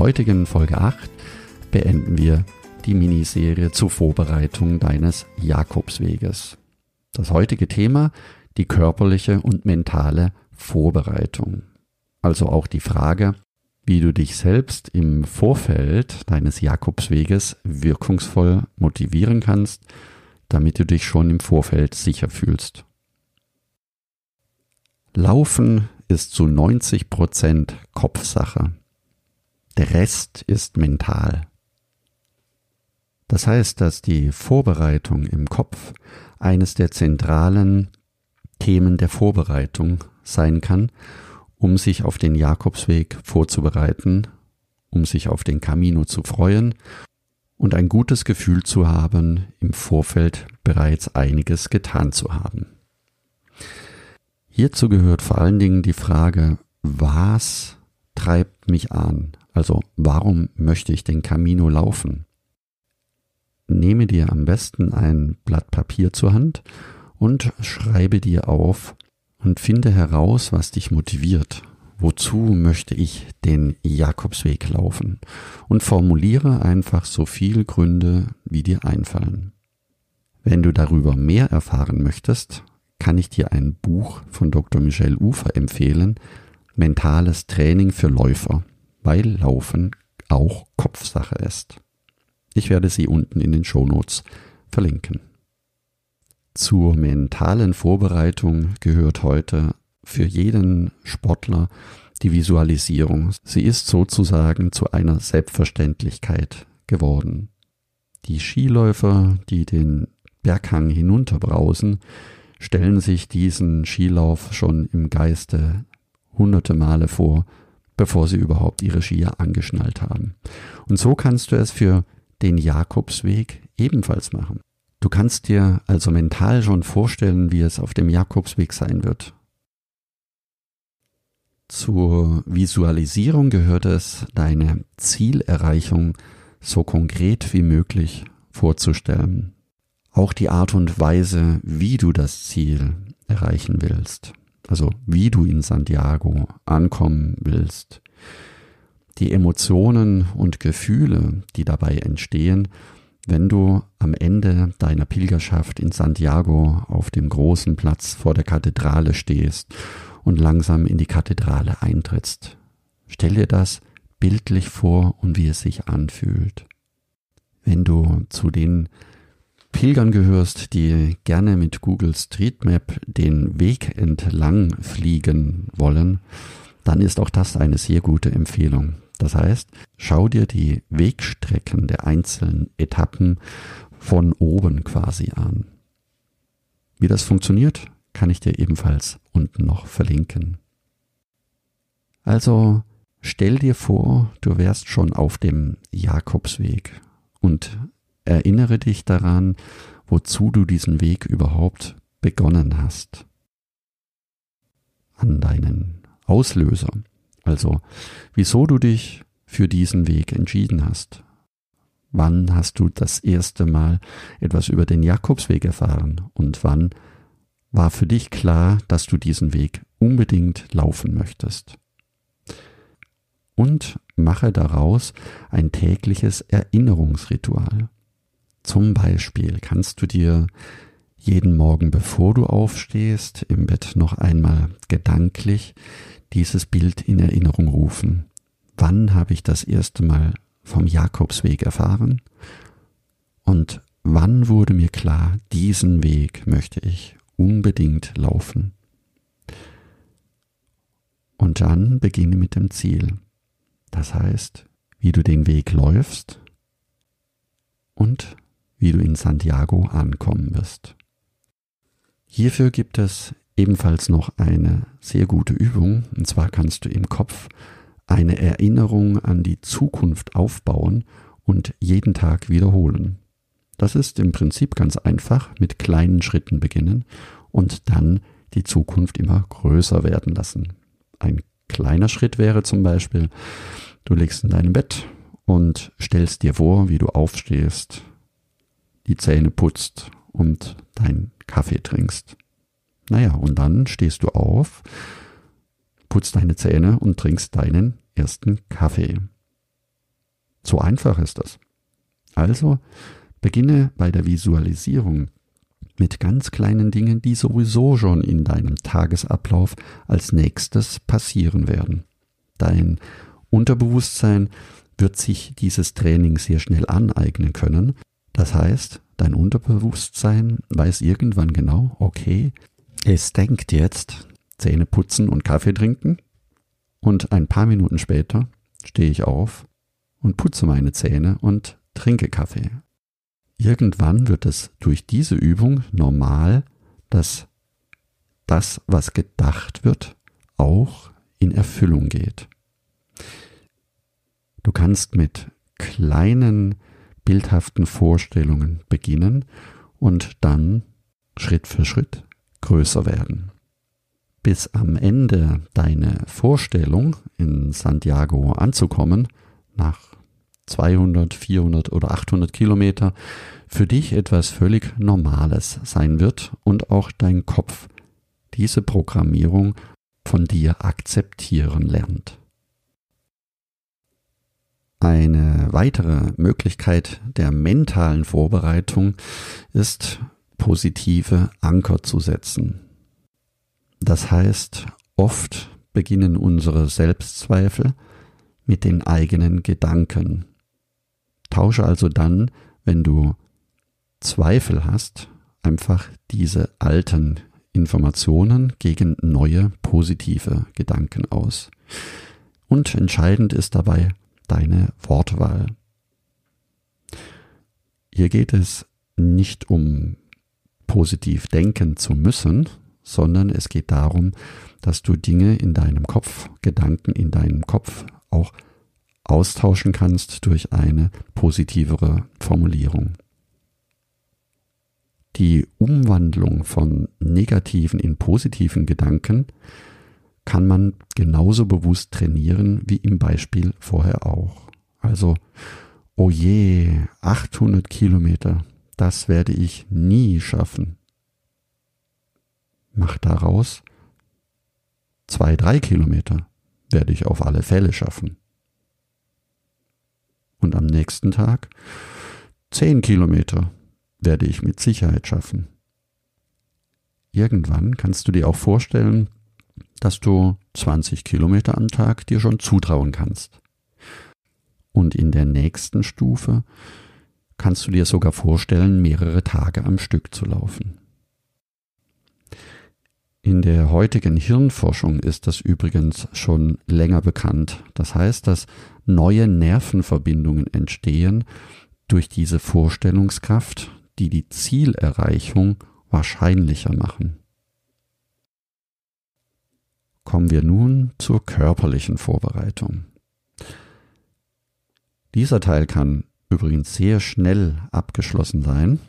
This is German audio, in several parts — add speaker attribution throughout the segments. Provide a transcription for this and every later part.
Speaker 1: Heutigen Folge 8 beenden wir die Miniserie zur Vorbereitung deines Jakobsweges. Das heutige Thema die körperliche und mentale Vorbereitung. Also auch die Frage, wie du dich selbst im Vorfeld deines Jakobsweges wirkungsvoll motivieren kannst, damit du dich schon im Vorfeld sicher fühlst. Laufen ist zu 90 Prozent Kopfsache. Der Rest ist mental. Das heißt, dass die Vorbereitung im Kopf eines der zentralen Themen der Vorbereitung sein kann, um sich auf den Jakobsweg vorzubereiten, um sich auf den Camino zu freuen und ein gutes Gefühl zu haben, im Vorfeld bereits einiges getan zu haben. Hierzu gehört vor allen Dingen die Frage, was treibt mich an? Also warum möchte ich den Camino laufen? Nehme dir am besten ein Blatt Papier zur Hand und schreibe dir auf und finde heraus, was dich motiviert. Wozu möchte ich den Jakobsweg laufen? Und formuliere einfach so viele Gründe, wie dir einfallen. Wenn du darüber mehr erfahren möchtest, kann ich dir ein Buch von Dr. Michel Ufer empfehlen, Mentales Training für Läufer, weil Laufen auch Kopfsache ist. Ich werde sie unten in den Shownotes verlinken. Zur mentalen Vorbereitung gehört heute für jeden Sportler die Visualisierung. Sie ist sozusagen zu einer Selbstverständlichkeit geworden. Die Skiläufer, die den Berghang hinunterbrausen, stellen sich diesen Skilauf schon im Geiste hunderte Male vor, bevor sie überhaupt ihre Skier angeschnallt haben. Und so kannst du es für den Jakobsweg ebenfalls machen. Du kannst dir also mental schon vorstellen, wie es auf dem Jakobsweg sein wird. Zur Visualisierung gehört es, deine Zielerreichung so konkret wie möglich vorzustellen. Auch die Art und Weise, wie du das Ziel erreichen willst, also wie du in Santiago ankommen willst, die Emotionen und Gefühle, die dabei entstehen, wenn du am Ende deiner Pilgerschaft in Santiago auf dem großen Platz vor der Kathedrale stehst und langsam in die Kathedrale eintrittst. Stell dir das bildlich vor und wie es sich anfühlt. Wenn du zu den Pilgern gehörst, die gerne mit Google Street Map den Weg entlang fliegen wollen, dann ist auch das eine sehr gute Empfehlung. Das heißt, schau dir die Wegstrecken der einzelnen Etappen von oben quasi an. Wie das funktioniert, kann ich dir ebenfalls unten noch verlinken. Also stell dir vor, du wärst schon auf dem Jakobsweg und erinnere dich daran, wozu du diesen Weg überhaupt begonnen hast. An deinen Auslöser. Also, wieso du dich für diesen Weg entschieden hast. Wann hast du das erste Mal etwas über den Jakobsweg erfahren und wann war für dich klar, dass du diesen Weg unbedingt laufen möchtest? Und mache daraus ein tägliches Erinnerungsritual. Zum Beispiel kannst du dir jeden Morgen, bevor du aufstehst, im Bett noch einmal gedanklich dieses Bild in Erinnerung rufen. Wann habe ich das erste Mal vom Jakobsweg erfahren? Und wann wurde mir klar, diesen Weg möchte ich unbedingt laufen? Und dann beginne mit dem Ziel. Das heißt, wie du den Weg läufst und wie du in Santiago ankommen wirst. Hierfür gibt es ebenfalls noch eine sehr gute Übung. Und zwar kannst du im Kopf eine Erinnerung an die Zukunft aufbauen und jeden Tag wiederholen. Das ist im Prinzip ganz einfach, mit kleinen Schritten beginnen und dann die Zukunft immer größer werden lassen. Ein kleiner Schritt wäre zum Beispiel, du legst in deinem Bett und stellst dir vor, wie du aufstehst, die Zähne putzt und deinen Kaffee trinkst. Naja, und dann stehst du auf, putzt deine Zähne und trinkst deinen ersten Kaffee. So einfach ist das. Also beginne bei der Visualisierung mit ganz kleinen Dingen, die sowieso schon in deinem Tagesablauf als nächstes passieren werden. Dein Unterbewusstsein wird sich dieses Training sehr schnell aneignen können. Das heißt, dein Unterbewusstsein weiß irgendwann genau, okay, es denkt jetzt Zähne putzen und Kaffee trinken und ein paar Minuten später stehe ich auf und putze meine Zähne und trinke Kaffee. Irgendwann wird es durch diese Übung normal, dass das, was gedacht wird, auch in Erfüllung geht. Du kannst mit kleinen bildhaften Vorstellungen beginnen und dann Schritt für Schritt größer werden. Bis am Ende deine Vorstellung in Santiago anzukommen, nach 200, 400 oder 800 Kilometer, für dich etwas völlig Normales sein wird und auch dein Kopf diese Programmierung von dir akzeptieren lernt. Eine weitere Möglichkeit der mentalen Vorbereitung ist, positive Anker zu setzen. Das heißt, oft beginnen unsere Selbstzweifel mit den eigenen Gedanken. Tausche also dann, wenn du Zweifel hast, einfach diese alten Informationen gegen neue positive Gedanken aus. Und entscheidend ist dabei deine Wortwahl. Hier geht es nicht um positiv denken zu müssen, sondern es geht darum, dass du Dinge in deinem Kopf, Gedanken in deinem Kopf auch austauschen kannst durch eine positivere Formulierung. Die Umwandlung von negativen in positiven Gedanken kann man genauso bewusst trainieren wie im Beispiel vorher auch. Also, oh je, 800 Kilometer, das werde ich nie schaffen. Mach daraus zwei, drei Kilometer werde ich auf alle Fälle schaffen. Und am nächsten Tag zehn Kilometer werde ich mit Sicherheit schaffen. Irgendwann kannst du dir auch vorstellen, dass du 20 Kilometer am Tag dir schon zutrauen kannst. Und in der nächsten Stufe kannst du dir sogar vorstellen, mehrere Tage am Stück zu laufen. In der heutigen Hirnforschung ist das übrigens schon länger bekannt. Das heißt, dass neue Nervenverbindungen entstehen durch diese Vorstellungskraft, die die Zielerreichung wahrscheinlicher machen. Kommen wir nun zur körperlichen Vorbereitung. Dieser Teil kann übrigens sehr schnell abgeschlossen sein,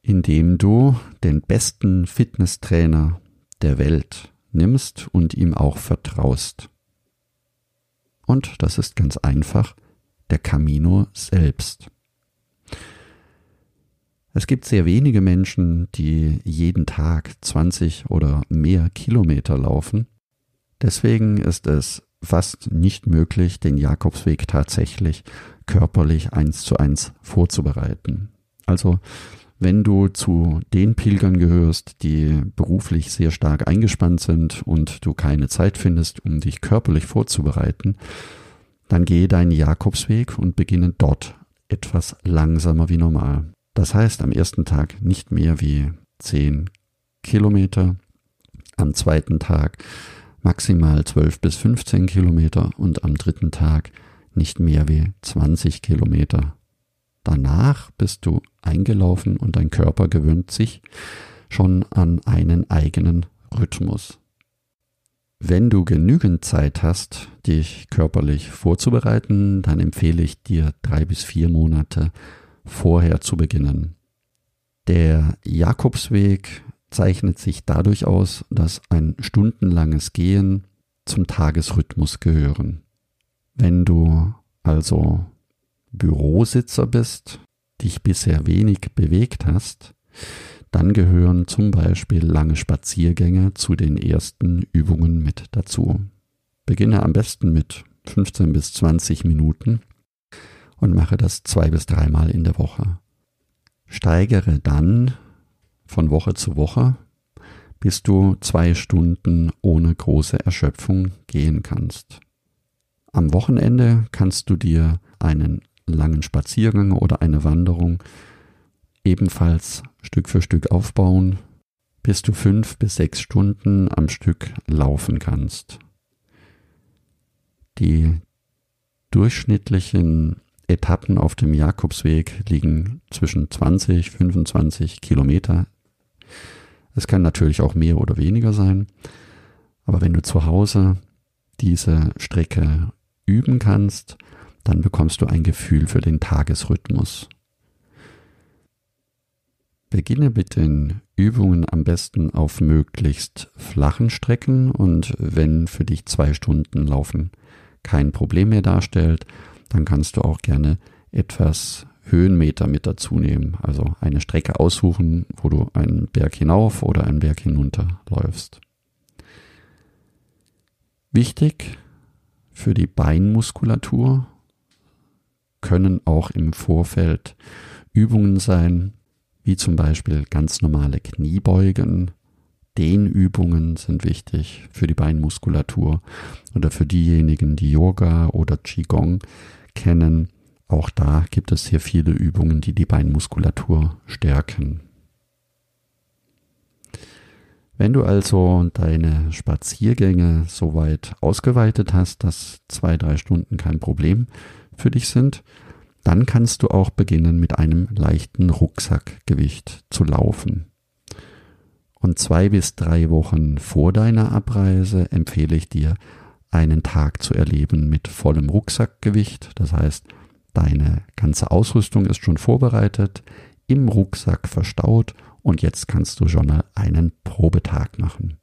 Speaker 1: indem du den besten Fitnesstrainer der Welt nimmst und ihm auch vertraust. Und das ist ganz einfach der Camino selbst. Es gibt sehr wenige Menschen, die jeden Tag 20 oder mehr Kilometer laufen. Deswegen ist es fast nicht möglich, den Jakobsweg tatsächlich körperlich eins zu eins vorzubereiten. Also wenn du zu den Pilgern gehörst, die beruflich sehr stark eingespannt sind und du keine Zeit findest, um dich körperlich vorzubereiten, dann gehe deinen Jakobsweg und beginne dort etwas langsamer wie normal. Das heißt, am ersten Tag nicht mehr wie 10 Kilometer, am zweiten Tag maximal 12 bis 15 Kilometer und am dritten Tag nicht mehr wie 20 Kilometer. Danach bist du eingelaufen und dein Körper gewöhnt sich schon an einen eigenen Rhythmus. Wenn du genügend Zeit hast, dich körperlich vorzubereiten, dann empfehle ich dir drei bis vier Monate vorher zu beginnen. Der Jakobsweg zeichnet sich dadurch aus, dass ein stundenlanges Gehen zum Tagesrhythmus gehören. Wenn du also Bürositzer bist, dich bisher wenig bewegt hast, dann gehören zum Beispiel lange Spaziergänge zu den ersten Übungen mit dazu. Beginne am besten mit 15 bis 20 Minuten und mache das zwei bis dreimal in der Woche. Steigere dann von Woche zu Woche, bis du zwei Stunden ohne große Erschöpfung gehen kannst. Am Wochenende kannst du dir einen langen Spaziergang oder eine Wanderung ebenfalls Stück für Stück aufbauen, bis du fünf bis sechs Stunden am Stück laufen kannst. Die durchschnittlichen Etappen auf dem Jakobsweg liegen zwischen 20, 25 Kilometer. Es kann natürlich auch mehr oder weniger sein, aber wenn du zu Hause diese Strecke üben kannst, dann bekommst du ein Gefühl für den Tagesrhythmus. Beginne mit den Übungen am besten auf möglichst flachen Strecken und wenn für dich zwei Stunden Laufen kein Problem mehr darstellt, dann kannst du auch gerne etwas Höhenmeter mit dazu nehmen. Also eine Strecke aussuchen, wo du einen Berg hinauf oder einen Berg hinunter läufst. Wichtig für die Beinmuskulatur können auch im Vorfeld Übungen sein, wie zum Beispiel ganz normale Kniebeugen. Dehnübungen sind wichtig für die Beinmuskulatur oder für diejenigen, die Yoga oder Qigong kennen. Auch da gibt es hier viele Übungen, die die Beinmuskulatur stärken. Wenn du also deine Spaziergänge soweit ausgeweitet hast, dass zwei, drei Stunden kein Problem für dich sind, dann kannst du auch beginnen mit einem leichten Rucksackgewicht zu laufen. Und zwei bis drei Wochen vor deiner Abreise empfehle ich dir, einen Tag zu erleben mit vollem Rucksackgewicht. Das heißt, deine ganze Ausrüstung ist schon vorbereitet, im Rucksack verstaut und jetzt kannst du schon einen Probetag machen.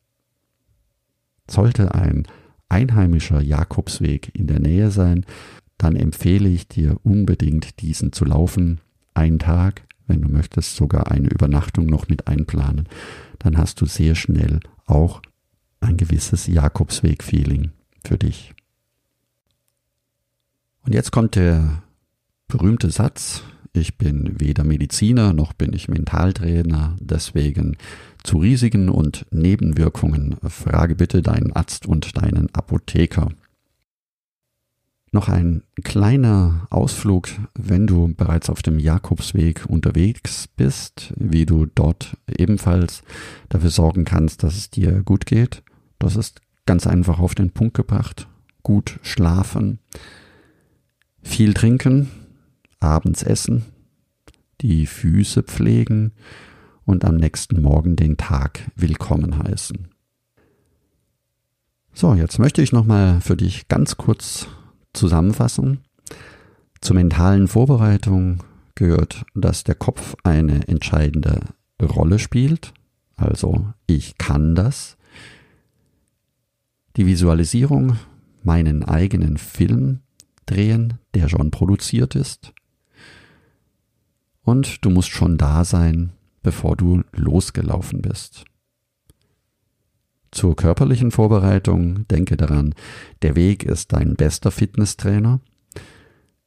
Speaker 1: Sollte ein einheimischer Jakobsweg in der Nähe sein, dann empfehle ich dir unbedingt diesen zu laufen. Einen Tag, wenn du möchtest, sogar eine Übernachtung noch mit einplanen. Dann hast du sehr schnell auch ein gewisses Jakobsweg-Feeling für dich. Und jetzt kommt der berühmte Satz, ich bin weder Mediziner noch bin ich Mentaltrainer, deswegen zu Risiken und Nebenwirkungen frage bitte deinen Arzt und deinen Apotheker. Noch ein kleiner Ausflug, wenn du bereits auf dem Jakobsweg unterwegs bist, wie du dort ebenfalls dafür sorgen kannst, dass es dir gut geht. Das ist ganz einfach auf den Punkt gebracht. Gut schlafen, viel trinken, abends essen, die Füße pflegen und am nächsten Morgen den Tag willkommen heißen. So, jetzt möchte ich nochmal für dich ganz kurz zusammenfassen. Zur mentalen Vorbereitung gehört, dass der Kopf eine entscheidende Rolle spielt. Also ich kann das. Die Visualisierung, meinen eigenen Film drehen, der schon produziert ist. Und du musst schon da sein, bevor du losgelaufen bist. Zur körperlichen Vorbereitung denke daran, der Weg ist dein bester Fitnesstrainer.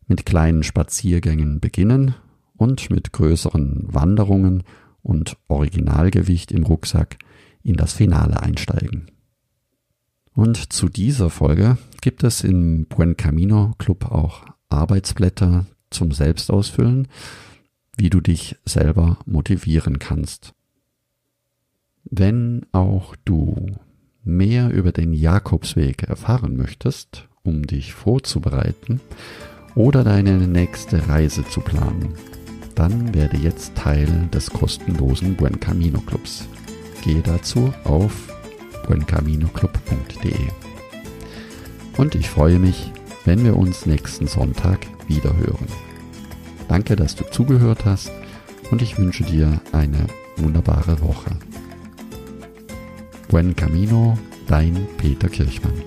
Speaker 1: Mit kleinen Spaziergängen beginnen und mit größeren Wanderungen und Originalgewicht im Rucksack in das Finale einsteigen. Und zu dieser Folge gibt es im Buen Camino Club auch Arbeitsblätter zum Selbstausfüllen, wie du dich selber motivieren kannst. Wenn auch du mehr über den Jakobsweg erfahren möchtest, um dich vorzubereiten oder deine nächste Reise zu planen, dann werde jetzt Teil des kostenlosen Buen Camino Clubs. Gehe dazu auf buencaminoclub.de. Und ich freue mich, wenn wir uns nächsten Sonntag wieder hören. Danke, dass du zugehört hast und ich wünsche dir eine wunderbare Woche. Buen Camino, dein Peter Kirchmann.